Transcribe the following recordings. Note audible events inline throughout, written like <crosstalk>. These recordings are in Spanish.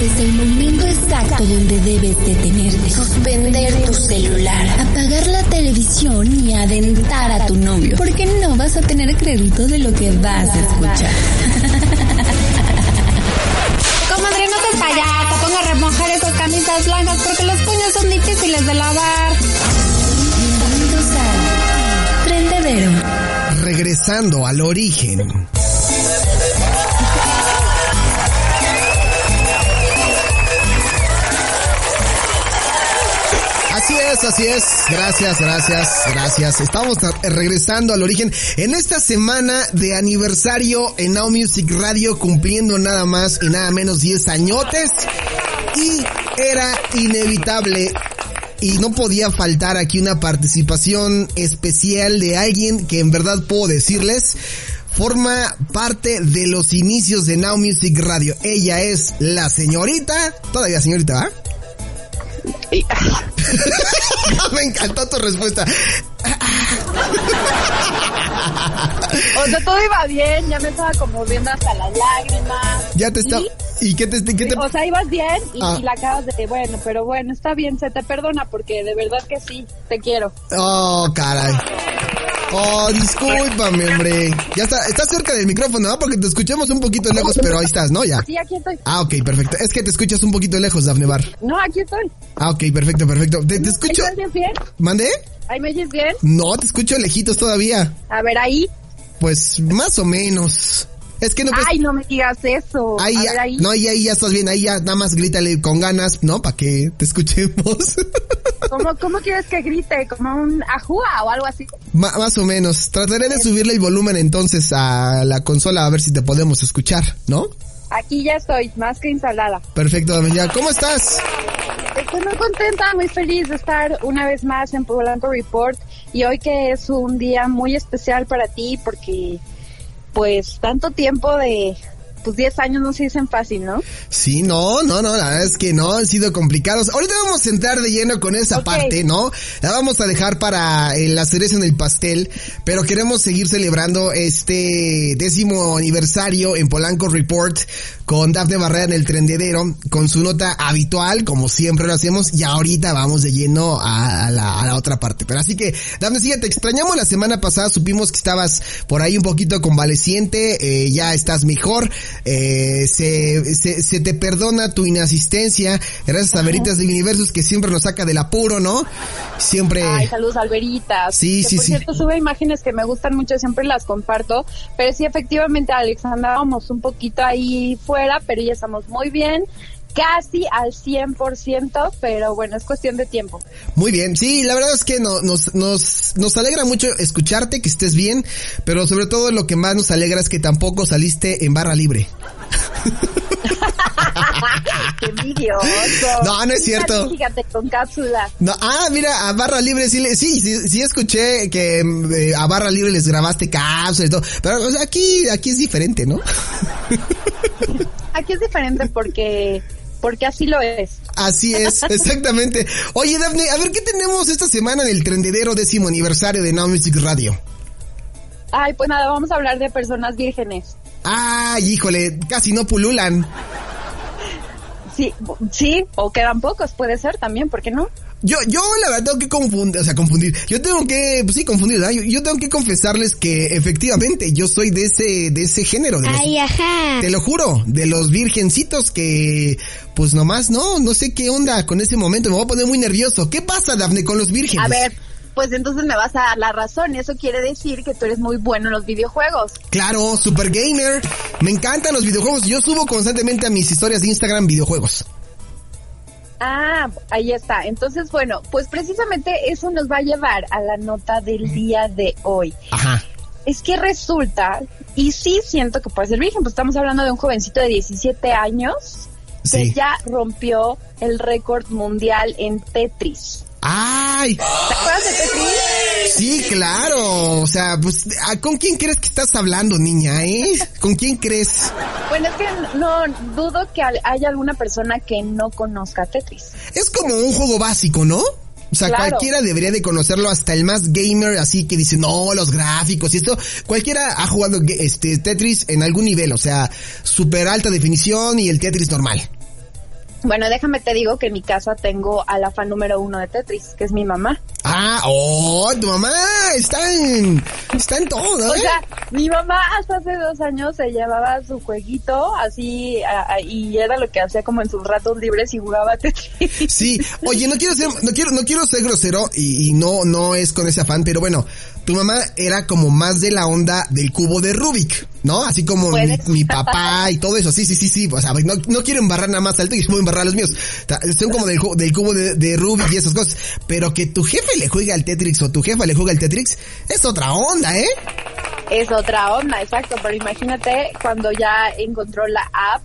Es el momento exacto donde debes detenerte. Suspender tu celular. Apagar la televisión y adentar a tu novio. Porque no vas a tener crédito de lo que vas a escuchar. Comadre, no te fallas, te pongo a remojar esas camisas blancas porque los puños son difíciles de lavar. Bienvenidos a Prendedero. Regresando al origen. Así es, así es. Gracias, gracias, gracias. Estamos regresando al origen en esta semana de aniversario en Now Music Radio cumpliendo nada más y nada menos 10 añotes y era inevitable y no podía faltar aquí una participación especial de alguien que en verdad puedo decirles forma parte de los inicios de Now Music Radio. Ella es la señorita, todavía señorita, ¿va? <laughs> Me encantó tu respuesta. o sea, todo iba bien, ya me estaba como viendo hasta las lágrimas. Ya te está... ¿Y qué te, qué te... O sea, ibas bien y, Ah. y la acabas de... Bueno, pero bueno, está bien, se te perdona porque de verdad que sí, te quiero. Oh, caray. Oh, discúlpame, hombre. Ya está, estás cerca del micrófono, ¿no? Porque te escuchamos un poquito lejos, pero ahí estás, ¿no? Ya. Sí, aquí estoy. Ah, ok, perfecto. Es que te escuchas un poquito lejos, Dafne Bar. No, aquí estoy. Ah, ok, perfecto, perfecto. Te, te escucho... ¿Me oyes bien? ¿Mandé? ¿Ahí me oyes bien? No, te escucho lejitos todavía. A ver, ahí. Pues, más o menos. Es que no pues, Ay, no me digas eso. Ahí a ya, ver, ahí. no, ahí, ahí ya estás bien, ahí ya nada más grítale con ganas, ¿no? Para que te escuchemos. <laughs> ¿Cómo, ¿Cómo quieres que grite? ¿Como un ajúa o algo así? Ma- más o menos. Trataré de subirle el volumen entonces a la consola a ver si te podemos escuchar, ¿no? Aquí ya estoy, más que instalada. Perfecto, Dame, ya. ¿Cómo estás? Estoy muy contenta, muy feliz de estar una vez más en Polanco Report y hoy que es un día muy especial para ti porque pues tanto tiempo de pues 10 años no se dicen fácil, ¿no? Sí, no, no, no, la verdad es que no, han sido complicados. Ahorita vamos a entrar de lleno con esa parte, ¿no? La vamos a dejar para eh, la cereza en el pastel, pero queremos seguir celebrando este décimo aniversario en Polanco Report con Dafne Barrera en el trendedero, con su nota habitual, como siempre lo hacemos, y ahorita vamos de lleno a, a la, a la otra parte. Pero así que, Dafne, sí, te extrañamos la semana pasada, supimos que estabas por ahí un poquito convaleciente, eh, ya estás mejor, eh, se, se, se te perdona tu inasistencia, gracias a Veritas de Universos que siempre nos saca del apuro, ¿no? Siempre... Ay, saludos Alberitas. Sí, que, sí, por sí. cierto, sube imágenes que me gustan mucho, siempre las comparto. Pero sí, efectivamente, Alex, andábamos un poquito ahí fuera, pero ya estamos muy bien. Casi al 100%, pero bueno, es cuestión de tiempo. Muy bien, sí, la verdad es que no- nos, nos, nos alegra mucho escucharte, que estés bien, pero sobre todo lo que más nos alegra es que tampoco saliste en barra libre. <laughs> ¡Qué! No, no es cierto. Fíjate, con cápsula. No, ah, mira, a barra libre sí, sí, sí, sí escuché que eh, a barra libre les grabaste cápsulas y todo, pero o sea, aquí, aquí es diferente, ¿no? <laughs> Aquí es diferente porque, porque así lo es. Así es, <laughs> exactamente. Oye, Daphne, a ver, ¿qué tenemos esta semana en el trendedero décimo aniversario de Now Music Radio? Ay, pues nada, vamos a hablar de personas vírgenes. Ay, híjole, casi no pululan. Sí, sí, o quedan pocos, puede ser también, ¿por qué no? Yo, yo la verdad tengo que confundir, o sea, confundir. Yo tengo que, pues sí, confundir, ¿verdad? Yo, yo tengo que confesarles que efectivamente yo soy de ese, de ese género. De los- Ay, ajá. te lo juro, de los virgencitos que, pues nomás, no, no sé qué onda con ese momento, me voy a poner muy nervioso. ¿Qué pasa, Dafne, con los vírgenes? A ver, pues entonces me vas a dar la razón. Eso quiere decir que tú eres muy bueno en los videojuegos. Claro, super gamer. Me encantan los videojuegos. Yo subo constantemente a mis historias de Instagram videojuegos. Ah, ahí está. Entonces, bueno, pues precisamente eso nos va a llevar a la nota del día de hoy. Ajá. Es que resulta, y sí siento que puede ser virgen, pues estamos hablando de un jovencito de 17 años que Sí. ya rompió el récord mundial en Tetris. ¡Ay! ¿Te acuerdas de Tetris? Sí, claro. O sea, pues, ¿a- ¿con quién crees que estás hablando, niña, eh? ¿Con quién crees? Bueno, es que no dudo que haya alguna persona que no conozca Tetris. Es como un juego básico, ¿no? O sea, Claro. cualquiera debería de conocerlo, hasta el más gamer, así que dice, no, los gráficos y esto. Cualquiera ha jugado este Tetris en algún nivel, o sea, super alta definición y el Tetris normal. Bueno, déjame te digo que en mi casa tengo a la fan número uno de Tetris, que es mi mamá. Ah, oh, tu mamá está en, está en todo, O ¿eh? sea, mi mamá hasta hace dos años se llevaba su jueguito así a- a- y era lo que hacía como en sus ratos libres y jugaba Tetris. Sí, oye, no quiero ser, no quiero, no quiero ser grosero y, y no, no es con ese afán, pero bueno, tu mamá era como más de la onda del cubo de Rubik, ¿no? Así como mi, papá y todo eso, sí, sí, sí, sí, o sea, no, no quiero embarrar nada más alto y voy a embarrar los míos, son como del, del cubo de, de Rubik y esas cosas, pero que tu jefe le juegue al Tetris o tu jefa le juegue al Tetris, es otra onda, ¿eh? Es otra onda, exacto, pero imagínate cuando ya encontró la app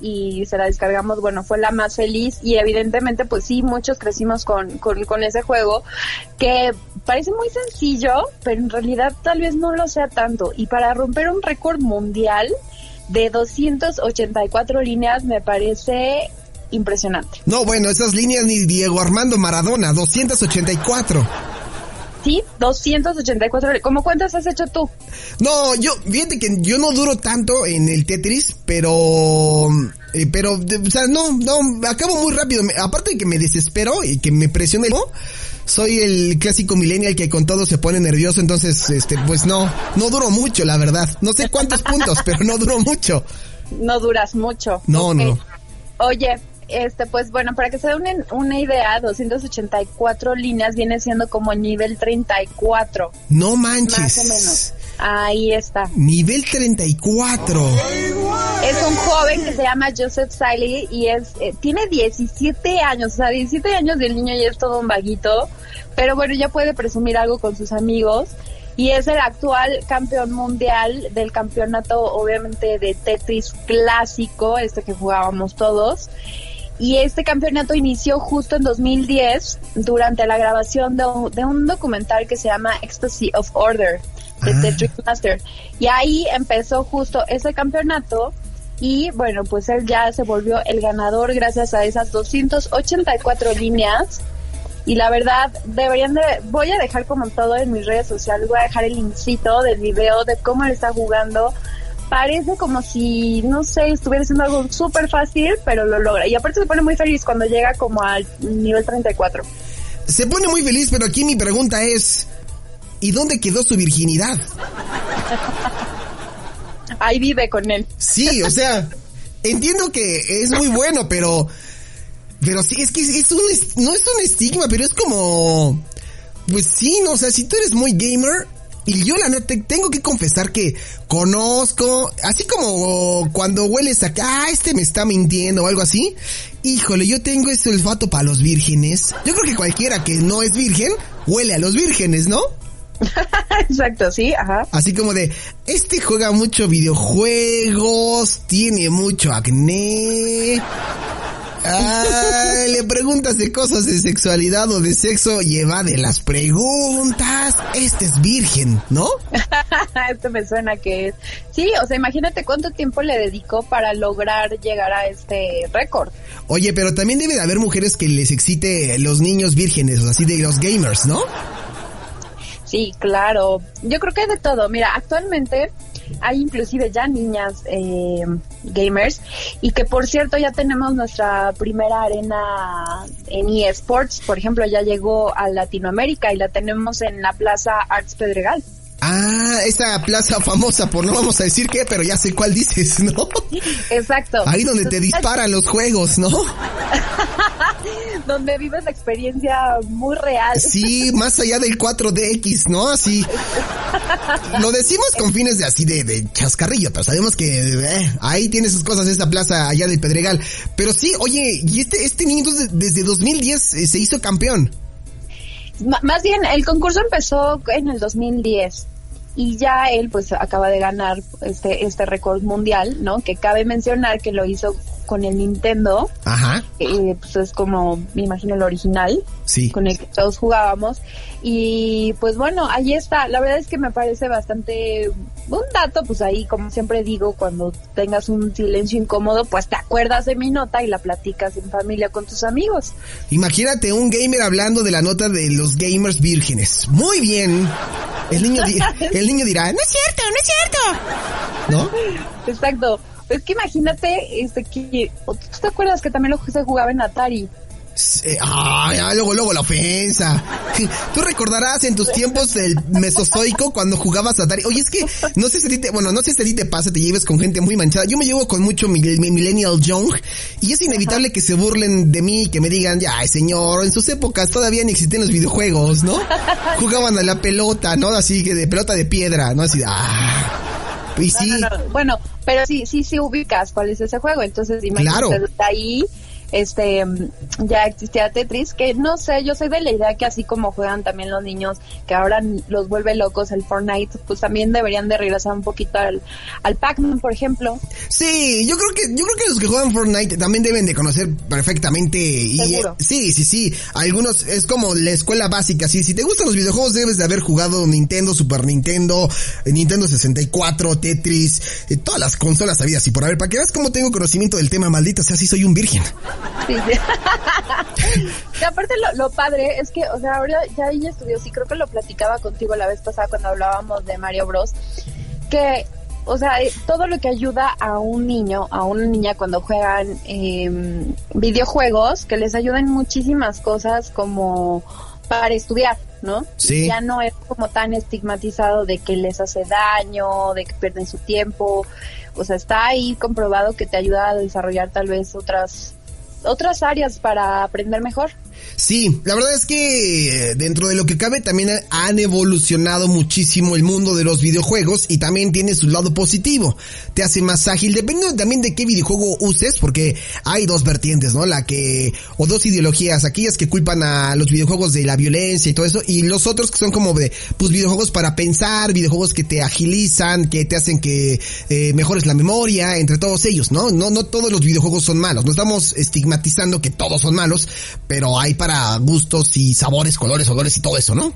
y se la descargamos, bueno, fue la más feliz y evidentemente pues sí, muchos crecimos con, con, con ese juego que parece muy sencillo, pero en realidad tal vez no lo sea tanto y para romper un récord mundial de 284 líneas me parece impresionante. No, bueno, esas líneas ni Diego Armando Maradona, 284. Sí, 284, ¿cómo cuántas has hecho tú? No, yo, fíjate que yo no duro tanto en el Tetris, pero, eh, pero, o sea, no, no, acabo muy rápido. Me- aparte de que me desespero y que me presiona el, soy el clásico millennial que con todo se pone nervioso, entonces, este, pues no, no duro mucho, la verdad. No sé cuántos puntos, <laughs> pero no duro mucho. No duras mucho. No, no. Oye, este, pues bueno, para que se den una, una idea, 284 líneas viene siendo como el nivel 34, No manches. más o menos. Ahí está. Nivel 34. Es un joven que se llama Joseph Siley y es eh, tiene 17 años, o sea, 17 años y el niño ya es todo un vaguito, pero bueno, ya puede presumir algo con sus amigos y es el actual campeón mundial del campeonato, obviamente, de Tetris clásico, este que jugábamos todos. Y este campeonato inició justo en 2010 durante la grabación de un, de un documental que se llama Ecstasy of Order de Ah. Tetris Master. Y ahí empezó justo ese campeonato y bueno, pues él ya se volvió el ganador gracias a esas 284 líneas. Y la verdad, deberían de, voy a dejar como todo en mis redes sociales, voy a dejar el linkcito del video de cómo él está jugando. Parece como si, no sé, estuviera haciendo algo súper fácil, pero lo logra. Y aparte se pone muy feliz cuando llega como al nivel 34. Se pone muy feliz, pero aquí mi pregunta es, ¿y dónde quedó su virginidad? Ahí vive con él. Sí, o sea, entiendo que es muy bueno, pero, pero sí, es que es un, no es un estigma, pero es como, pues sí, no, o sea, si tú eres muy gamer, y yo la neta tengo que confesar que conozco, así como cuando hueles a ah, este me está mintiendo o algo así, híjole, yo tengo ese olfato para los vírgenes. Yo creo que cualquiera que no es virgen, huele a los vírgenes, ¿no? <laughs> Exacto, sí, ajá. Así como de, este juega mucho videojuegos, tiene mucho acné. Ah, le preguntas de cosas de sexualidad o de sexo y evade las preguntas. Este es virgen, ¿no? <laughs> Esto me suena que es. Sí, o sea, imagínate cuánto tiempo le dedicó para lograr llegar a este récord. Oye, pero también debe de haber mujeres que les excite los niños vírgenes, así de los gamers, ¿no? Sí, claro. Yo creo que hay de todo. Mira, actualmente hay inclusive ya niñas eh, gamers y que por cierto ya tenemos nuestra primera arena en eSports. Por ejemplo, ya llegó a Latinoamérica y la tenemos en la Plaza Arts Pedregal. Ah, esa plaza famosa por no vamos a decir qué, pero ya sé cuál dices, ¿no? Exacto. Ahí donde te disparan los juegos, ¿no? <laughs> Donde vives la experiencia muy real. Sí, más allá del 4DX, ¿no? Así. Lo decimos con fines de así de, de chascarrillo, pero sabemos que eh, ahí tiene sus cosas esa plaza allá del Pedregal. Pero sí, oye, y este, este niño entonces desde 2010 eh, se hizo campeón. M- más bien, el concurso empezó en el 2010 y ya él pues acaba de ganar este este récord mundial, ¿no? Que cabe mencionar que lo hizo con el Nintendo, Ajá, eh, pues es como, me imagino, el original, sí. con el que todos jugábamos. Y pues bueno, ahí está. La verdad es que me parece bastante un dato, pues ahí, como siempre digo, cuando tengas un silencio incómodo, pues te acuerdas de mi nota y la platicas en familia con tus amigos. Imagínate un gamer hablando de la nota de los gamers vírgenes. Muy bien. El niño, <laughs> el niño dirá, no es cierto, no es cierto. ¿No? Exacto. Es que imagínate, este, que, ¿tú te acuerdas que también lo se jugaba en Atari? Ay, luego, luego la ofensa. <laughs> Tú recordarás en tus tiempos del mesozoico cuando jugabas Atari. Oye, es que no sé si te, bueno, no sé si a ti te pasa, te lleves con gente muy manchada. Yo me llevo con mucho millennial young y es inevitable que se burlen de mí, que me digan, ya, señor, en sus épocas todavía ni existían los videojuegos, ¿no? <laughs> Jugaban a la pelota, ¿no? Así que de pelota de piedra, ¿no? Así, ah. Y sí. Bueno, pero sí, sí, sí ubicas cuál es ese juego. Entonces, imagínate, claro. ahí este ya existía Tetris, que no sé, yo soy de la idea que así como juegan también los niños, que ahora los vuelve locos el Fortnite, pues también deberían de regresar un poquito al, al Pac-Man, por ejemplo. Sí, yo creo que, yo creo que los que juegan Fortnite también deben de conocer perfectamente. Y, sí, sí, sí. Algunos, es como la escuela básica, sí. Si te gustan los videojuegos, debes de haber jugado Nintendo, Super Nintendo, Nintendo 64, Tetris, eh, todas las consolas habidas y por haber, para que veas cómo tengo conocimiento del tema, maldita o sea, sí soy un virgen. Sí, <laughs> y aparte lo, padre es que, o sea, ahora ya ella estudió, sí creo que lo platicaba contigo la vez pasada cuando hablábamos de Mario Bros, que, o sea, eh, todo lo que ayuda a un niño, a una niña cuando juegan eh, videojuegos, que les ayudan muchísimas cosas como para estudiar, ¿no? Sí. Ya no es como tan estigmatizado de que les hace daño, de que pierden su tiempo. O sea, está ahí comprobado que te ayuda a desarrollar tal vez otras otras áreas para aprender mejor. Sí, la verdad es que eh, dentro de lo que cabe también han evolucionado muchísimo el mundo de los videojuegos y también tiene su lado positivo. Te hace más ágil, dependiendo también de qué videojuego uses, porque hay dos vertientes, ¿no? La que, o dos ideologías, aquellas que culpan a los videojuegos de la violencia y todo eso, y los otros que son como de, pues videojuegos para pensar, videojuegos que te agilizan, que te hacen que eh, mejores la memoria, entre todos ellos, ¿no? No, no todos los videojuegos son malos, no estamos estigmatizando que todos son malos, pero hay para gustos y sabores, colores, olores y todo eso, ¿no?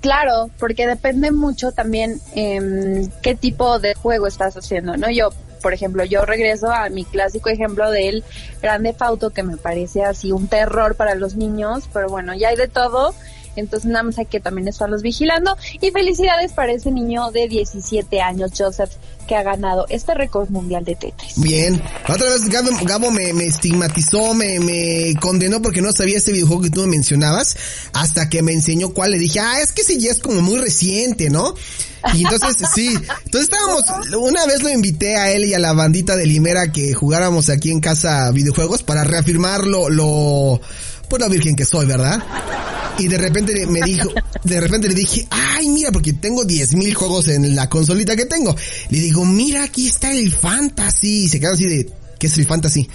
Claro, porque depende mucho también eh, qué tipo de juego estás haciendo, ¿no? Yo, por ejemplo, yo regreso a mi clásico ejemplo del Grande Fauto, que me parece así un terror para los niños, pero bueno, ya hay de todo entonces nada más hay que también estarlos vigilando. Y felicidades para ese niño de 17 años, Joseph, que ha ganado este récord mundial de Tetris. Bien. Otra vez Gabo, me, estigmatizó, me, me condenó porque no sabía ese videojuego que tú me mencionabas, hasta que me enseñó cuál. Le dije, ah, es que ese ya es como muy reciente, ¿no? Y entonces, <laughs> sí, entonces estábamos, una vez lo invité a él y a la bandita de Limera que jugáramos aquí en casa videojuegos para reafirmar lo, lo, pues la virgen que soy, ¿verdad? Y de repente me dijo, de repente le dije, ay, mira, porque tengo 10.000 juegos en la consolita que tengo. Le digo, mira, aquí está el Fantasy. Y se quedó así de, ¿qué es el Fantasy?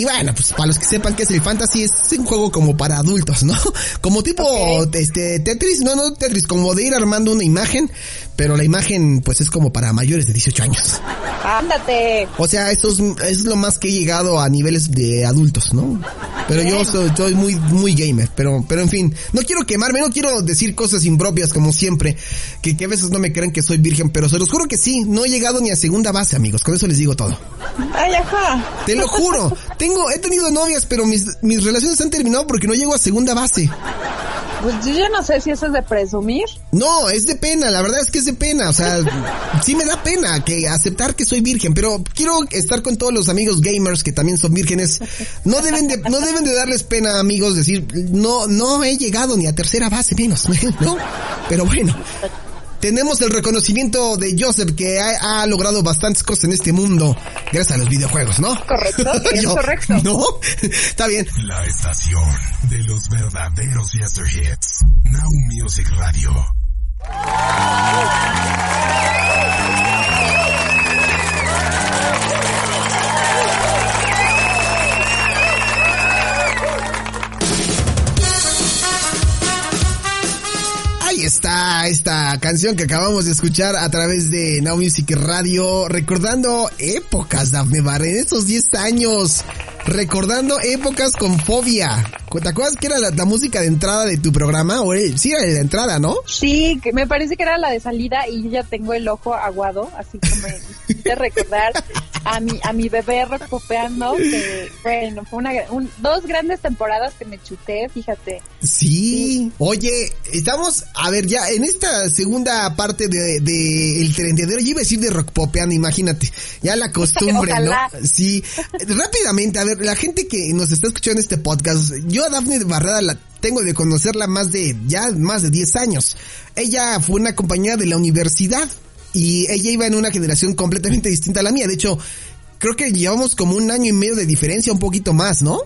Y bueno, pues para los que sepan qué es el Fantasy, es un juego como para adultos, ¿no? <laughs> Como tipo, este, Tetris, no, no Tetris, como de ir armando una imagen, pero la imagen pues es como para mayores de 18 años. Ándate. O sea, eso es, es lo más que he llegado a niveles de adultos, ¿no? Pero yo soy, muy, muy gamer, pero, pero en fin, no quiero quemarme, no quiero decir cosas impropias como siempre, que, que a veces no me creen que soy virgen, pero se los juro que sí, no he llegado ni a segunda base, amigos, con eso les digo todo. Ay, ajá. Te lo juro, tengo, he tenido novias, pero mis, mis relaciones han terminado porque no llego a segunda base. Pues yo no sé si eso es de presumir. No, es de pena, la verdad es que es de pena, o sea, <laughs> sí me da pena que aceptar que soy virgen, pero quiero estar con todos los amigos gamers que también son vírgenes. No deben de, no deben de darles pena, amigos, decir, no, no he llegado ni a tercera base menos, <laughs> ¿no? Pero bueno tenemos el reconocimiento de Joseph que ha, logrado bastantes cosas en este mundo gracias a los videojuegos, ¿no? Correcto, <laughs> es correcto. ¿No? <laughs> Está bien. La estación de los verdaderos Yester Hits. Now Music Radio. Está esta canción que acabamos de escuchar a través de Now Music Radio, recordando épocas, Daphne Bar, en estos 10 años, recordando épocas con fobia. ¿Te acuerdas que era la, música de entrada de tu programa? O sí, era de entrada, ¿no? Sí, que me parece que era la de salida y yo ya tengo el ojo aguado, así como de <laughs> recordar a mi, a mi bebé recopeando, que bueno, fue una, un- dos grandes temporadas que me chuté, fíjate. Sí. Oye, estamos, a ver, ya en esta segunda parte de, de el trendedero, yo iba a decir de rock popeando, imagínate, ya la costumbre, ¿no? Sí. Rápidamente, a ver, la gente que nos está escuchando este podcast, yo a Daphne Barrera la tengo de conocerla más de, ya más de 10 años. Ella fue una compañera de la universidad y ella iba en una generación completamente distinta a la mía. De hecho, creo que llevamos como un año y medio de diferencia, un poquito más, ¿no?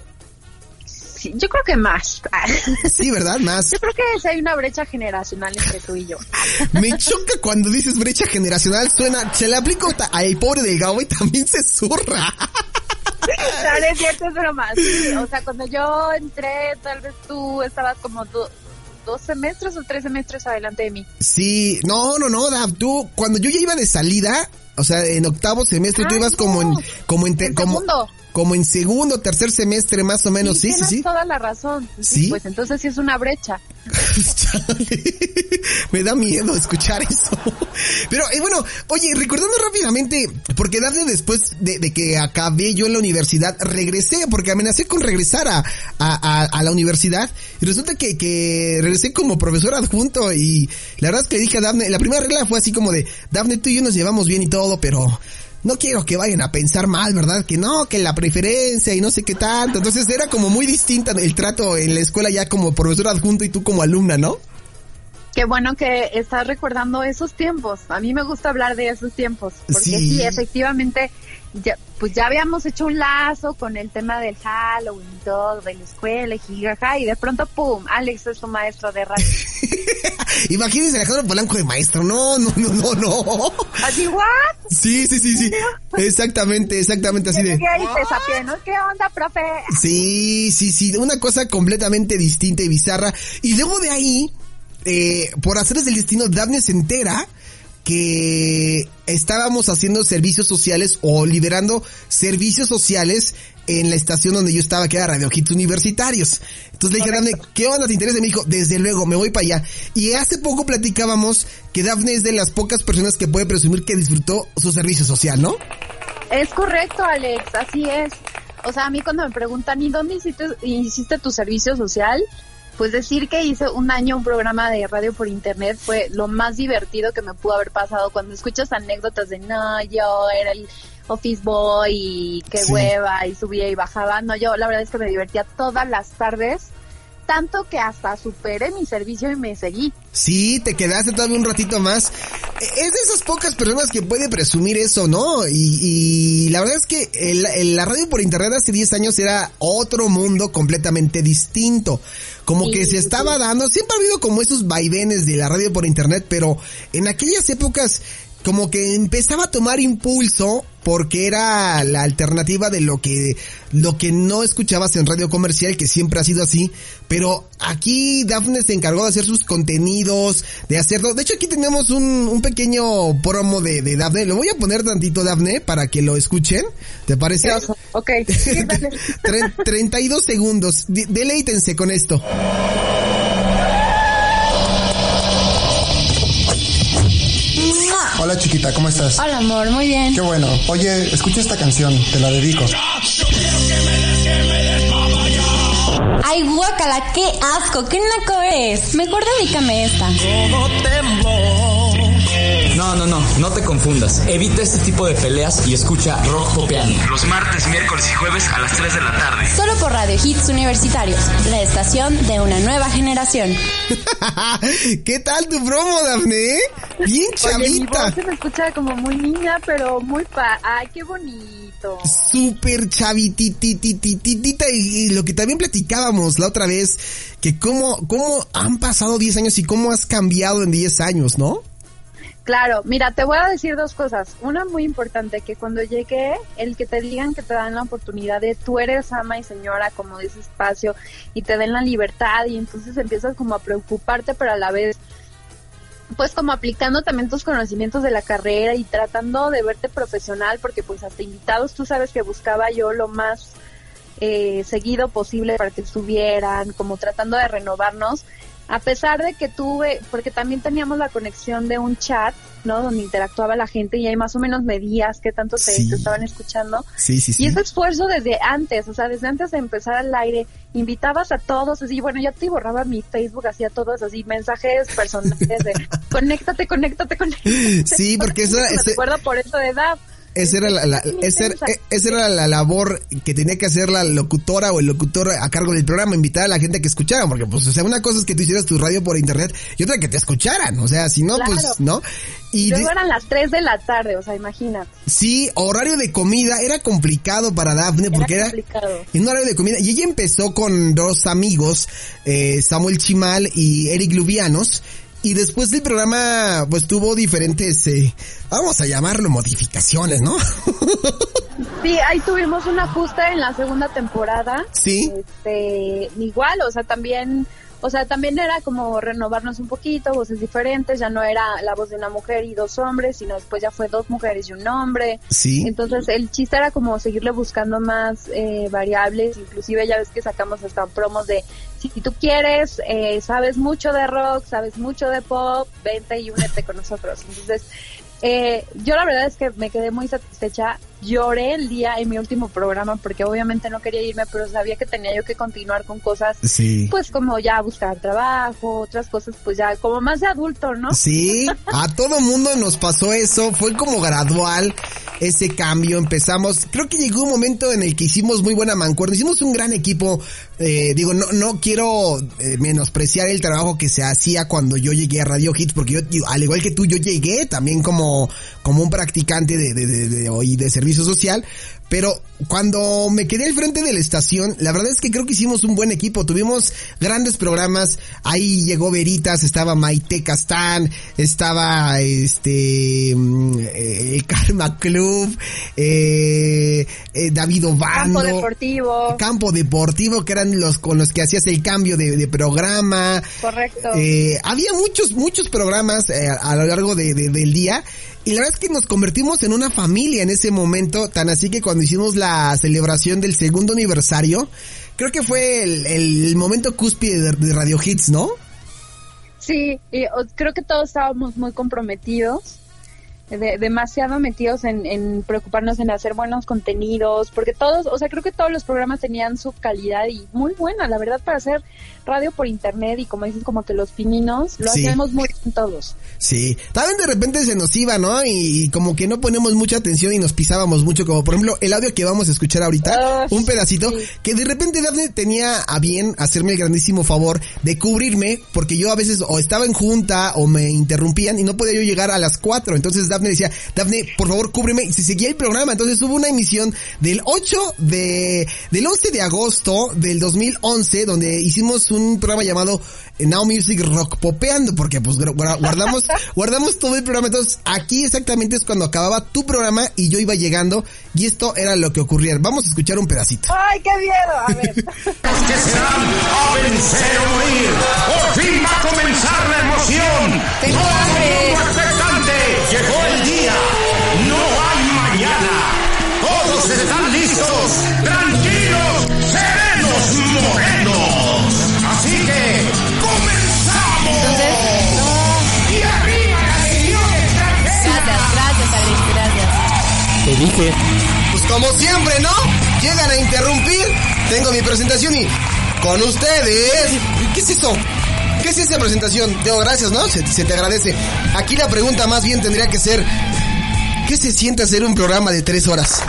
Sí, yo creo que más. <laughs> Sí, ¿verdad? Más. Yo creo que hay una brecha generacional entre tú y yo. <laughs> Me choca cuando dices brecha generacional, suena, se le aplica ta- al pobre del Gabo y también se zurra. <laughs> No, no es cierto, es broma. Sí, o sea, cuando yo entré, tal vez tú estabas como do- dos semestres o tres semestres adelante de mí. Sí, no, no, no, Dab, tú, cuando yo ya iba de salida, o sea, en octavo semestre, tú Ay, ibas como en, como en, te- En como, segundo. Como en segundo, tercer semestre más o menos, sí, sí, tienes sí. toda la razón. ¿Sí? Pues entonces sí es una brecha. <laughs> Me da miedo escuchar eso. Pero eh, bueno, oye, recordando rápidamente, porque Dafne después de, de que acabé yo en la universidad, regresé, porque amenacé con regresar a, a, a- a la universidad, y resulta que, que regresé como profesor adjunto, y la verdad es que le dije a Dafne, la primera regla fue así como de, Dafne, tú y yo nos llevamos bien y todo, pero no quiero que vayan a pensar mal, ¿verdad? Que no, que la preferencia y no sé qué tanto. Entonces era como muy distinta el trato en la escuela ya como profesor adjunto y tú como alumna, ¿no? Qué bueno que estás recordando esos tiempos. A mí me gusta hablar de esos tiempos. Porque Sí. sí, efectivamente, ya, pues ya habíamos hecho un lazo con el tema del Halloween y todo, de la escuela y y de pronto, pum, Alex es tu maestro de radio. <laughs> Imagínense Alejandro Polanco de maestro. No, no, no, no, no. Así, ¿what? Sí, sí, sí, sí. Exactamente, exactamente así de. Ahí te sapié, ¿no? ¿Qué onda, profe? Sí, sí, sí. Una cosa completamente distinta y bizarra. Y luego de ahí, eh, por hacerles el destino, Daphne se entera que estábamos haciendo servicios sociales o liberando servicios sociales en la estación donde yo estaba, que era Radio Hits Universitarios. Entonces le dije a Daphne, ¿qué onda te interesa? Y me dijo, desde luego, me voy para allá. Y hace poco platicábamos que Daphne es de las pocas personas que puede presumir que disfrutó su servicio social, ¿no? Es correcto, Alex, así es. O sea, a mí cuando me preguntan, ¿y dónde hiciste, hiciste tu servicio social? Pues decir que hice un año un programa de radio por internet fue lo más divertido que me pudo haber pasado. Cuando escuchas anécdotas de, no, yo era el office boy y qué Sí. hueva y subía y bajaba. No, yo la verdad es que me divertía todas las tardes, tanto que hasta superé mi servicio y me seguí. Sí, te quedaste todavía un ratito más. Es de esas pocas personas que puede presumir eso, ¿no? Y, y la verdad es que el- el- la radio por internet hace 10 años era otro mundo completamente distinto. Como Sí, que se estaba dando, siempre ha habido como esos vaivenes de la radio por internet, pero en aquellas épocas como que empezaba a tomar impulso porque era la alternativa de lo que lo que no escuchabas en radio comercial que siempre ha sido así. Pero aquí Daphne se encargó de hacer sus contenidos de hacerlo. De hecho aquí tenemos un, un pequeño promo de, de Daphne lo voy a poner tantito Daphne para que lo escuchen. ¿te parece? Ok, <laughs> sí, dale. Tre- 32 segundos. De- deleítense con esto ¿cómo estás? Hola, amor, muy bien. Qué bueno. Oye, escucha esta canción, te la dedico. Ay, guácala, qué asco, qué naco eres. Mejor dedícame esta. No, no, no, no te confundas. Evita este tipo de peleas y escucha rock popeando. Los martes, miércoles y jueves a las 3 de la tarde. Solo por Radio Hits Universitarios, la estación de una nueva generación. <laughs> ¿qué tal tu promo Daphne? bien Oye, mi chavita voz se me escucha como muy niña, pero muy pa... Ay, qué bonito. súper chavitititititita y, y lo que también platicábamos la otra vez, que cómo, cómo han pasado 10 años y cómo has cambiado en 10 años, ¿no? Claro, mira, te voy a decir dos cosas. Una muy importante, que cuando llegué, el que te digan que te dan la oportunidad de tú eres ama y señora como de ese espacio y te den la libertad y entonces empiezas como a preocuparte, pero a la vez pues como aplicando también tus conocimientos de la carrera y tratando de verte profesional, porque pues hasta invitados tú sabes que buscaba yo lo más eh, seguido posible para que estuvieran, como tratando de renovarnos. A pesar de que tuve, porque también teníamos la conexión de un chat, ¿no? Donde interactuaba la gente y ahí más o menos medías qué tanto te, Sí. te estaban escuchando. Sí, sí, sí. Y ese esfuerzo desde antes, o sea, desde antes de empezar al aire, invitabas a todos, así, bueno, yo te borraba mi Facebook, hacía todos así, mensajes personales de <laughs> conéctate, conéctate, conéctate. Sí, porque eso <laughs> Me ese- recuerdo por eso de DAP. Esa era la, la- esa era, esa era la labor que tenía que hacer la locutora o el locutor a cargo del programa, invitar a la gente a que escuchara, porque pues, o sea, una cosa es que tú hicieras tu radio por internet y otra que te escucharan, o sea, si no, Claro. pues, ¿no? Y Luego eran las 3 de la tarde, o sea, imagínate. sí, horario de comida era complicado para Dafne porque era, complicado. en un horario de comida. Y ella empezó con dos amigos, eh, Samuel Chimal y Eric Lubianos. Y después del programa, pues tuvo diferentes, eh, vamos a llamarlo modificaciones, ¿no? <laughs> Sí, ahí tuvimos un ajuste en la segunda temporada. Sí. Este, igual, o sea, también, o sea, también era como renovarnos un poquito, voces diferentes, ya no era la voz de una mujer y dos hombres, sino después ya fue dos mujeres y un hombre. Sí. Entonces el chiste era como seguirle buscando más eh, variables, inclusive ya ves que sacamos hasta promos de si tú quieres, eh, sabes mucho de rock, sabes mucho de pop, vente y únete con nosotros. Entonces eh, yo la verdad es que me quedé muy satisfecha, lloré el día en mi último programa porque obviamente no quería irme, pero sabía que tenía yo que continuar con cosas Sí. pues como ya buscar trabajo, otras cosas pues ya como más de adulto, ¿no? Sí, a todo mundo nos pasó eso, fue como gradual ese cambio, empezamos, creo que llegó un momento en el que hicimos muy buena mancuerna, hicimos un gran equipo, eh, digo, no, no quiero eh, menospreciar el trabajo que se hacía cuando yo llegué a Radio Hits, porque yo, al igual que tú, yo llegué también como, como un practicante de, de, de, de- de servicio social, pero cuando me quedé al frente de la estación, la verdad es que creo que hicimos un buen equipo, tuvimos grandes programas, ahí llegó Veritas, estaba Maite Castán, estaba este mm, eh, Karma Club, eh, eh, David Obando, Campo deportivo, Campo Deportivo, que eran los con los que hacías el cambio de, de programa, correcto. eh, había muchos, muchos programas eh, a lo largo de- de- del día y la verdad es que nos convertimos en una familia en ese momento, tan así que cuando hicimos la celebración del segundo aniversario, creo que fue el, el momento cúspide de, de Radio Hits, ¿no? Sí, y, creo que todos estábamos muy comprometidos, de- demasiado metidos en, en preocuparnos en hacer buenos contenidos, porque todos, o sea, creo que todos los programas tenían su calidad y muy buena, la verdad, para hacer radio por internet y como dicen, como que los pininos, lo Sí. hacemos muy bien todos. Sí, también de repente se nos iba, ¿no? Y, y como que no ponemos mucha atención y nos pisábamos mucho, como por ejemplo el audio que vamos a escuchar ahorita, Ah, un pedacito, sí. que de repente Daphne tenía a bien hacerme el grandísimo favor de cubrirme, porque yo a veces o estaba en junta o me interrumpían y no podía yo llegar a las 4, entonces Daphne decía, Daphne, por favor cúbreme, y se seguía el programa, entonces hubo una emisión del 8 de, del 11 de agosto del 2011, donde hicimos un programa llamado Now Music Rock Popeando, porque pues guardamos, <laughs> guardamos todo el programa. Entonces, aquí exactamente es cuando acababa tu programa y yo iba llegando y esto era lo que ocurría. Vamos a escuchar un pedacito. ¡Ay, qué miedo! A ver. <laughs> que serán a vencer o morir. Por fin va a comenzar la emoción. Tengo Todo el hambre. mundo Llegó el día. No hay mañana. Todos están listos. Tranquilos. Serenos morenos. Así que comenzamos. Y arriba la legión. Gracias, gracias, Alex, gracias. Te dije. Pues como siempre, ¿no? Llegan a interrumpir. Tengo mi presentación y con ustedes. ¿Qué es eso? ¿Qué es esa presentación? Digo, gracias, ¿no? Se, se te agradece. Aquí la pregunta más bien tendría que ser, ¿qué se siente hacer un programa de tres horas?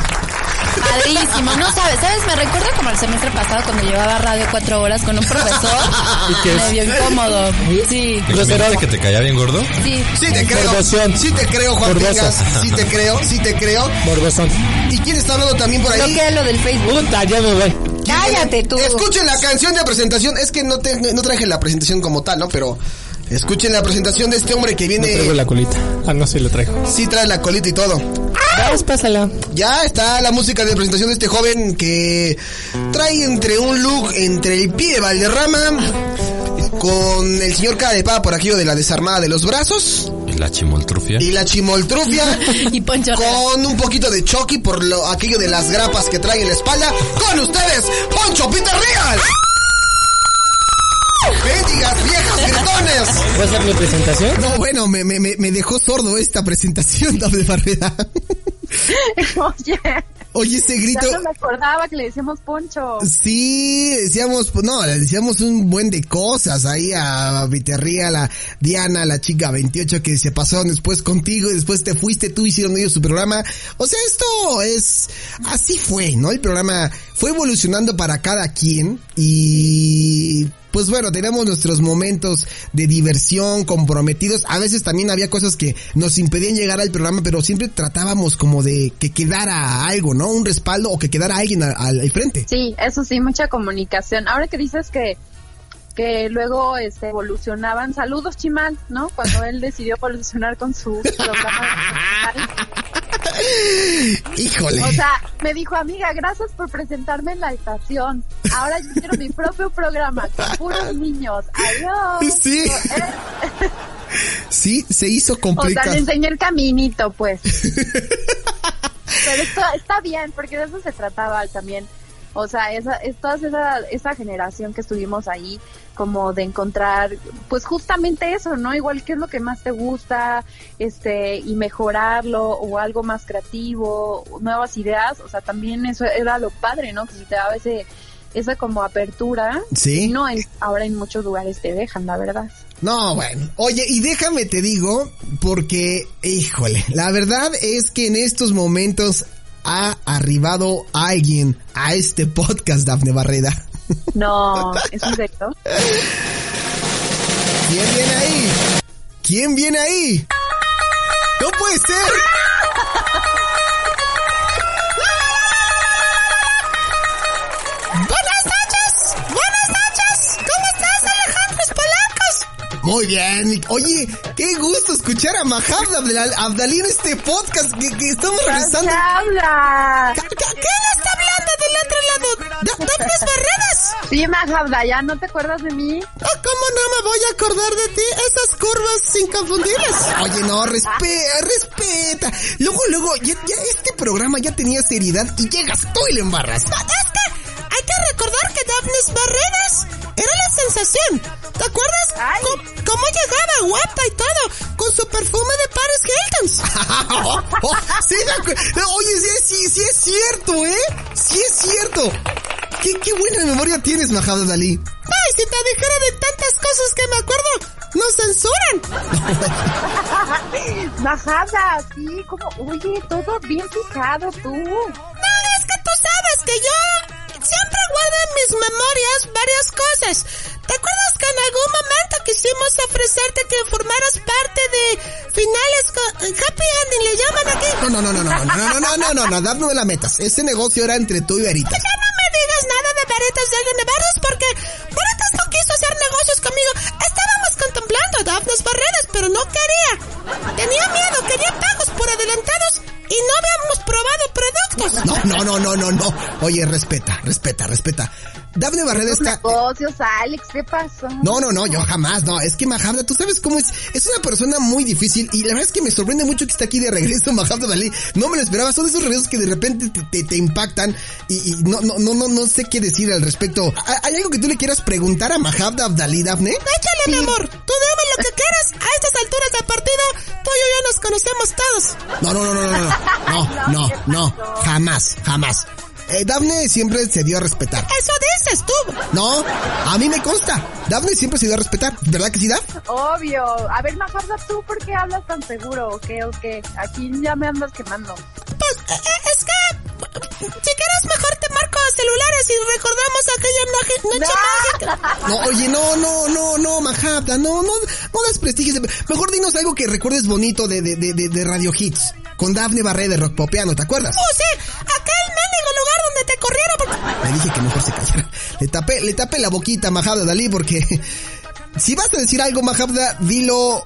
Padrísimo, no sabes, ¿sabes? Me recuerda como el semestre pasado cuando llevaba radio cuatro horas con un profesor. <laughs> ¿Y qué es? Medio incómodo. Sí, Grosero. que te caía bien gordo? sí. Sí te creo. Morbosón. Sí te creo, Juan. Pingas. Sí te creo, sí te creo. Morbosón. ¿Y quién está hablando también por ahí? que lo del Facebook. Puta, ya me voy. Cállate tú. Escuchen la canción de presentación. Es que no, te, no traje la presentación como tal, ¿no? Pero escuchen la presentación de este hombre que No traigo viene... la colita. Ah, no, sí lo traigo. Sí trae la colita y todo. Vamos, pásala. Ya está la música de presentación de este joven que trae entre un look entre el pie de Valderrama con el señor cara de pava por aquello de la desarmada de los brazos Y la chimoltrufia. y la chimoltrufia <laughs> Y Poncho. con un poquito de Chucky por lo, aquello de las grapas que trae en la espalda. Con ustedes, Poncho Peter Real. ¡Bendigas viejas gritones! ¿Va a ser mi presentación? No, bueno, me, me, me me dejó sordo esta presentación, Dafne Barrera. <laughs> Oye, Oye, ese grito... ya no me acordaba que le decíamos Poncho. Sí, decíamos, no, le decíamos un buen de cosas ahí a Viterría, a la Diana, la chica 28 que se pasaron después contigo y después te fuiste tú, hicieron ellos su programa. O sea, esto es, así fue, ¿no? El programa fue evolucionando para cada quien y pues bueno, tenemos nuestros momentos de diversión comprometidos. A veces también había cosas que nos impedían llegar al programa, pero siempre tratábamos como de que quedara algo, ¿no? Un respaldo o que quedara alguien al, al frente. Sí, eso sí, mucha comunicación. Ahora que dices que que luego este evolucionaban, saludos Chimal, ¿no? Cuando él decidió evolucionar con su programa. <laughs> <laughs> Híjole. O sea, me dijo, amiga, gracias por presentarme en la estación. Ahora yo quiero mi propio programa con puros niños. Adiós. Sí. Eh, Sí, se hizo O sea, complicado. le enseñé el caminito, pues. <laughs> Pero esto está bien, porque de eso se trataba también. O sea, esa, es toda esa, esa generación que estuvimos ahí, como de encontrar, pues justamente eso, ¿no? Igual qué es lo que más te gusta, este, y mejorarlo, o algo más creativo, nuevas ideas, o sea, también eso era lo padre, ¿no? Que si te daba ese, esa como apertura, Sí. no en- ahora en muchos lugares te dejan, la verdad. No, bueno. Oye, y déjame te digo, porque, híjole, la verdad es que en estos momentos ha arribado alguien a este podcast, Dafne Barreda. No, ¿es en serio? ¿Quién viene ahí? ¿Quién viene ahí? ¡No puede ser! Buenas noches, buenas noches. ¿Cómo estás, Alejandro Palancos? Muy bien. Oye, qué gusto escuchar a Mahab Abdal- Abdalí en este podcast que, que estamos regresando. habla? ¿Quién está hablando del otro lado? ¿Da- ¿Dafnes Barreras? Sí, Majabda, ¿ya no te acuerdas de mí? Oh, ¿Cómo no me voy a acordar de ti? Esas curvas inconfundibles. Oye, no, respeta, respeta. Luego, luego, ya, ya este programa ya tenía seriedad y llegas tú y le embarras. Es que hay que recordar que Daphnes Barreras era la sensación. ¿Te acuerdas Ay. cómo, cómo llegaba guapa y todo? Con su perfume de Paris Hiltons. Oh, <laughs> oh, sí, Oye, sí, sí, sí es cierto, ¿eh? Sí es cierto. Qué, qué buena memoria tienes, Mahab Dalí. Ay, si te dijera de tantas cosas que me acuerdo, nos censuran. <laughs> Majabda, sí, como, oye, todo bien fijado tú. No, es que tú sabes que yo siempre guardo en mis memorias varias cosas. ¿Te acuerdas que en algún momento quisimos ofrecerte que formaras parte de finales con Happy Ending, le llaman aquí? No, no, no, no, no, no, no, no, no, no, no, Daf, no me la metas. Ese negocio era entre tú y Veritas. Ya no me digas nada de Veritas de Nevarros porque Veritas no quiso hacer negocios conmigo. Estábamos contemplando Daphnes Barreras, pero no quería. Tenía miedo, quería pagos por adelantados y no habíamos probado productos. No, no, no, no, no, no. Oye, respeta, respeta, respeta. Dafne Barrera está. negocios, Alex, ¿qué pasó? No, no, no, yo jamás, no. Es que Mahabda, tú sabes cómo es. Es una persona muy difícil y la verdad es que me sorprende mucho que está aquí de regreso <laughs> Mahabda Dalí. No me lo esperaba. Son esos regresos que de repente te, te, impactan y, no, no, no, no, no sé qué decir al respecto. ¿Hay algo que tú le quieras preguntar a Mahabda Dalí, Dafne? Échale, mi amor. Tú dame lo que quieras. A estas alturas del partido, tú y yo ya nos conocemos todos. No, no, no. No, no, no. no, no jamás, jamás. Eh, Dafne siempre se dio a respetar. Eso dices tú. No, a mí me consta. Dafne siempre se dio a respetar. ¿Verdad que sí, Daf? Obvio. A ver, Majabda, ¿tú por qué hablas tan seguro? ¿O qué? ¿O qué? Aquí ya me andas quemando. Pues eh, eh, es que, si quieres, mejor te marco a celulares y recordamos aquella noche, noche mágica. No, oye, no, no, no, no, Mahabda, no, no, no desprestigies. Mejor dinos algo que recuerdes bonito de, de, de, de, Radio Hits. Con Dafne Barré de Rock Popeano, ¿te acuerdas? Oh, sí, aquel mendigo lugar te corrieron porque... Le dije que mejor se callara. Le tapé, le tapé la boquita a Mahabda Dalí porque... <laughs> Si vas a decir algo, Mahabda, dilo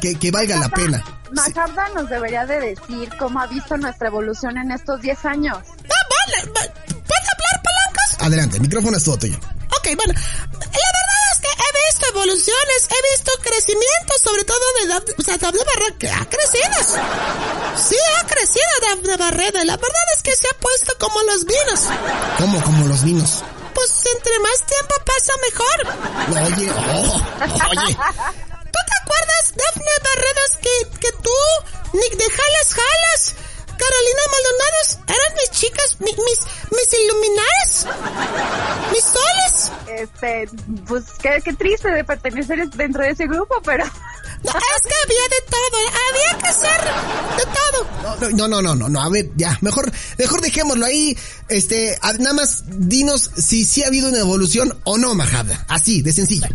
que, que valga la pena. Majabda nos debería de decir cómo ha visto nuestra evolución en estos 10 años. Ah, vale, va- ¿puedes hablar, palancas? Adelante, el micrófono es todo tuyo. Ok, bueno, la verdad es que he visto evoluciones, he visto crecimiento, sobre todo de Dafne, o sea, Dafne Barreda, que ha crecido. Sí, ha crecido Dafne Barreda, la verdad es que se ha puesto como los vinos. ¿Cómo, como los vinos? Pues entre más tiempo pasa mejor. Oye, oh, oye. ¿Tú te acuerdas, Dafne Barredos, que, que tú, Nick de Jalas Jalas, Carolina Maldonados, eran mis chicas, mi- mis, mis iluminares, mis soles? Este, pues qué, qué triste de pertenecer dentro de ese grupo, pero No, es que había de todo, había que ser de todo. No, no, no, no, no, a ver, ya, mejor, mejor dejémoslo ahí, este, nada más dinos si sí ha habido una evolución o no, Majada, así, de sencillo.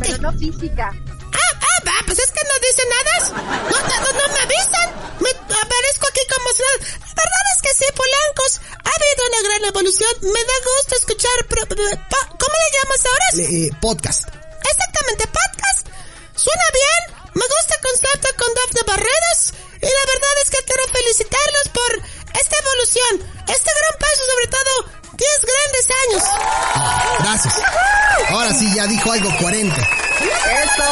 pero no física. Ah, ah, va, pues es que no dicen nada. No, no, no, no me avisan. Me aparezco aquí como si nada. La verdad es que sí, Polancos. Ha habido una gran evolución. Me da gusto escuchar. pro- pro- po- ¿Cómo le llamas ahora? Le- eh, podcast. Exactamente, podcast. Suena bien. Me gusta el concepto con Dafne Barreras. Y la verdad es que quiero felicitarlos por esta evolución. Este gran paso, sobre todo, 10 grandes años. Gracias. Ahora sí, ya dijo algo coherente. Eso.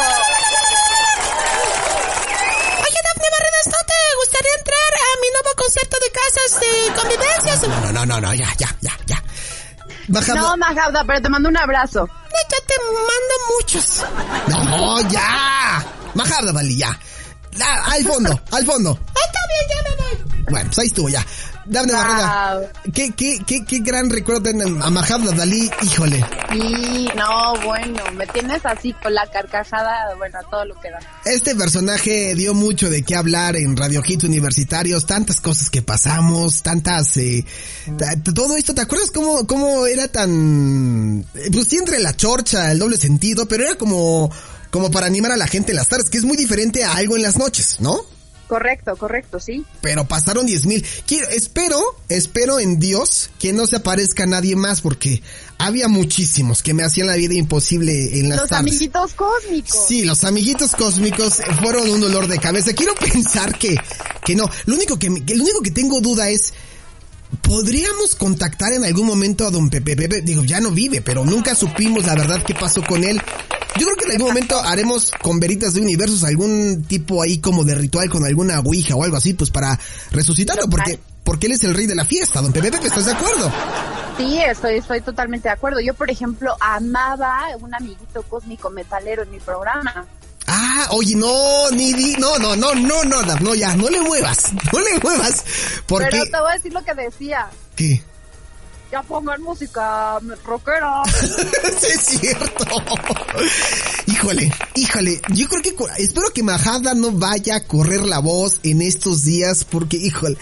Oye, Dafne Barreras, ¿no te gustaría entrar a mi nuevo concepto de casas de convivencias? No, no, no, no, ya, ya, ya, ya. Majada, No, Magabda, pero te mando un abrazo. Ya te mando muchos. no, ya. Majada, Vali, ya. Al fondo, al fondo. Ah, Está bien, ya me voy. Bueno, pues ahí estuvo ya. Dafne Barreda, ¿qué, qué, qué, qué gran recuerdo tienen a Majada Dalí, híjole. Sí, no, bueno, me tienes así con la carcajada, bueno, a todo lo que da. Este personaje dio mucho de qué hablar en Radio Hits Universitarios, tantas cosas que pasamos, tantas, eh, ta- todo esto, ¿te acuerdas cómo, cómo era tan, eh, pues sí entre la chorcha, el doble sentido, pero era como, como para animar a la gente en las tardes, que es muy diferente a algo en las noches, ¿no? Correcto, correcto, sí. Pero pasaron 10 mil. Quiero, espero, espero en Dios que no se aparezca nadie más porque había muchísimos que me hacían la vida imposible en las Los tardes. amiguitos cósmicos. Sí, los amiguitos cósmicos fueron un dolor de cabeza. Quiero <laughs> pensar que, que no. Lo único que- lo único que tengo duda es, ¿podríamos contactar en algún momento a don Pepe? Pepe, digo, ya no vive, pero nunca supimos la verdad qué pasó con él. Yo creo que en algún momento haremos con veritas de universos algún tipo ahí como de ritual con alguna ouija o algo así, pues para resucitarlo, porque, porque él es el rey de la fiesta, don Pepe Pepe, ¿estás de acuerdo? Sí, estoy, estoy totalmente de acuerdo. Yo, por ejemplo, amaba un amiguito cósmico metalero en mi programa. Ah, oye, no, ni di, no, no, no, no, no, no, ya, no le muevas, no le muevas, porque, Pero te voy a decir lo que decía. ¿qué? Ya pongan música rockera. <laughs> sí, es cierto. híjole, híjole, yo creo que, espero que Majada no vaya a correr la voz en estos días, porque, híjole,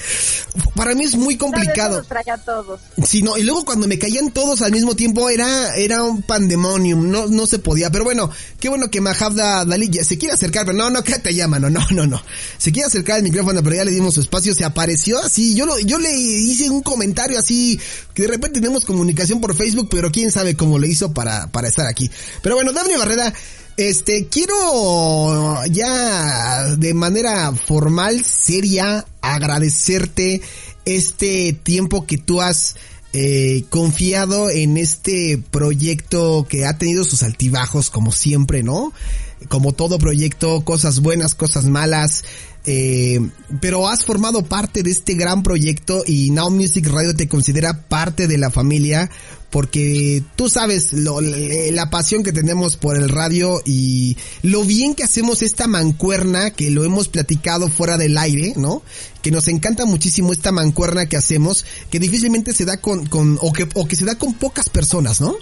para mí es muy complicado. Traía todos. Sí, no, y luego cuando me caían todos al mismo tiempo era, era un pandemonium, no, no se podía, pero bueno, qué bueno que Mahavda Dalí ya se quiere acercar, pero no, no, que te llama, no, no, no, no, se quiere acercar al micrófono, pero ya le dimos su espacio, se apareció así, yo lo, yo le hice un comentario así, que de repente tenemos comunicación por Facebook, pero quién sabe cómo lo hizo para, para estar aquí. Pero bueno, Daphne Barrera, este, quiero ya de manera formal, seria, agradecerte este tiempo que tú has eh, confiado en este proyecto que ha tenido sus altibajos como siempre, ¿no? Como todo proyecto, cosas buenas, cosas malas, eh, pero has formado parte de este gran proyecto y Now Music Radio te considera parte de la familia porque tú sabes lo- la pasión que tenemos por el radio y lo bien que hacemos esta mancuerna que lo hemos platicado fuera del aire, ¿no? Que nos encanta muchísimo esta mancuerna que hacemos, que difícilmente se da con, con o que, o que se da con pocas personas, ¿no?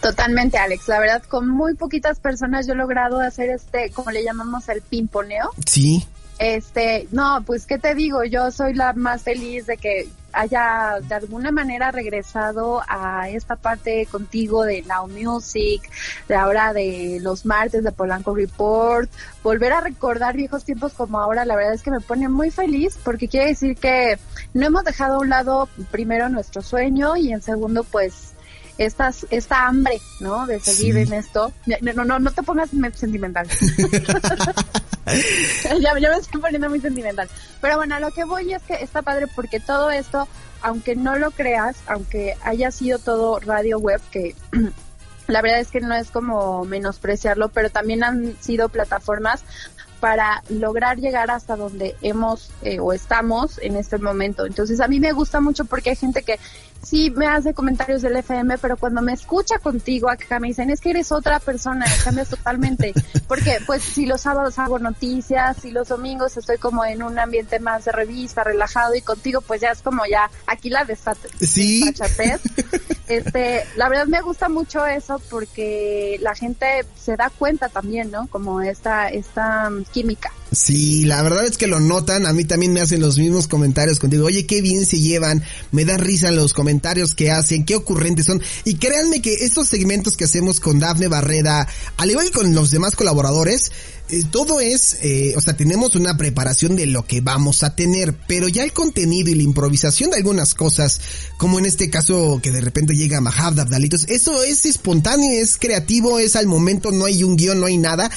Totalmente, Alex. La verdad, con muy poquitas personas yo he logrado hacer este, como le llamamos el pimponeo. Sí. Este, no, pues qué te digo, yo soy la más feliz de que haya de alguna manera regresado a esta parte contigo de Now Music, de ahora de los martes de Polanco Report, volver a recordar viejos tiempos como ahora, la verdad es que me pone muy feliz porque quiere decir que no hemos dejado a un lado primero nuestro sueño y en segundo pues estas, esta hambre, ¿no? De seguir Sí. en esto. No, no, no, no te pongas me- sentimental. <laughs> ya, ya me estoy poniendo muy sentimental. Pero bueno, a lo que voy es que está padre porque todo esto, aunque no lo creas, aunque haya sido todo radio web, que <clears throat> la verdad es que no es como menospreciarlo, pero también han sido plataformas para lograr llegar hasta donde hemos eh, o estamos en este momento. Entonces a mí me gusta mucho porque hay gente que sí me hace comentarios del FM, pero cuando me escucha contigo acá me dicen, es que eres otra persona, cambias totalmente. <laughs> Porque pues si los sábados hago noticias, si los domingos estoy como en un ambiente más de revista, relajado y contigo pues ya es como ya aquí la desfate. Sí. <laughs> Este, la verdad me gusta mucho eso porque la gente se da cuenta también, ¿no? Como esta, esta mm, química. Sí, la verdad es que lo notan, a mí también me hacen los mismos comentarios contigo, oye, qué bien se llevan, me da risa los comentarios que hacen, qué ocurrentes son, y créanme que estos segmentos que hacemos con Dafne Barreda, al igual que con los demás colaboradores, eh, todo es, eh, o sea, tenemos una preparación de lo que vamos a tener, pero ya el contenido y la improvisación de algunas cosas, como en este caso que de repente llega Mahab Abdalitos, eso es espontáneo, es creativo, es al momento, no hay un guion, no hay nada,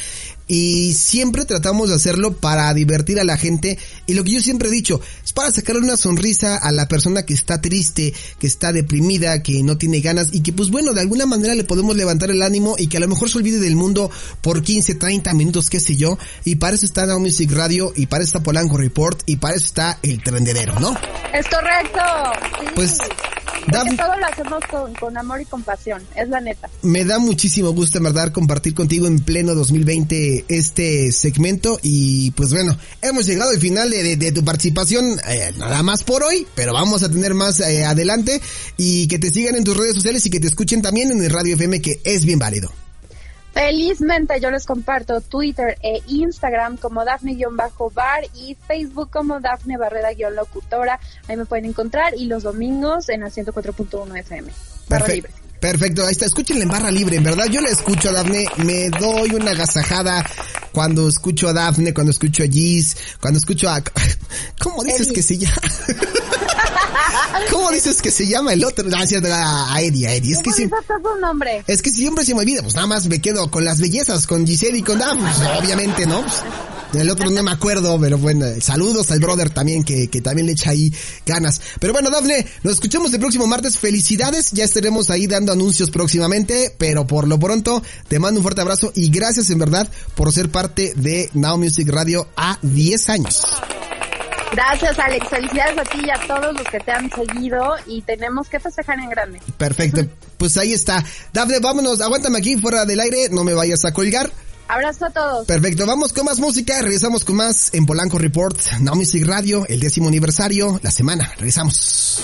y siempre tratamos de hacerlo para divertir a la gente y lo que yo siempre he dicho es para sacarle una sonrisa a la persona que está triste, que está deprimida, que no tiene ganas y que pues bueno, de alguna manera le podemos levantar el ánimo y que a lo mejor se olvide del mundo por 15, 30 minutos, qué sé yo, y para eso está Now Music Radio y para eso está Polanco Report y para eso está el trendedero, ¿no? Es correcto. Sí. Pues Porque todo lo hacemos con, con amor y compasión, es la neta. Me da muchísimo gusto, en verdad, compartir contigo en pleno 2020 este segmento y pues bueno, hemos llegado al final de, de, de tu participación, eh, nada más por hoy, pero vamos a tener más eh, adelante y que te sigan en tus redes sociales y que te escuchen también en el Radio FM que es bien válido. Felizmente yo les comparto Twitter e Instagram como Dafne-Bar y Facebook como Dafne Barrera-Locutora. Ahí me pueden encontrar y los domingos en el 104.1 FM. Barra Perfecto. libre. Perfecto, ahí está, escúchenla en barra libre, en verdad yo la escucho a Dafne, me doy una agasajada cuando escucho a Dafne, cuando escucho a Giz, cuando escucho a... <laughs> ¿Cómo dices Eddie. que se llama? <laughs> ¿Cómo dices que se llama el otro? Es cierto, a Eddie, a Eddie, es que ¿Cómo sí... dices tu nombre? Es que siempre se me olvida, pues nada más me quedo con las bellezas, con Giselle y con Daf, pues, obviamente, ¿no? Pues, del otro no me acuerdo, pero bueno, saludos al brother también, que, que también le echa ahí ganas. Pero bueno, Dafne, nos escuchamos el próximo martes, felicidades, ya estaremos ahí dando anuncios próximamente, pero por lo pronto, te mando un fuerte abrazo y gracias en verdad por ser parte de Now Music Radio a 10 años. Gracias Alex, felicidades a ti y a todos los que te han seguido y tenemos que festejar en grande. Perfecto, <laughs> pues ahí está. Dafne, vámonos, aguántame aquí fuera del aire, no me vayas a colgar. Abrazo a todos. Perfecto, vamos con más música, regresamos con más en Polanco Report, Now Music Radio, el décimo aniversario, la semana, regresamos.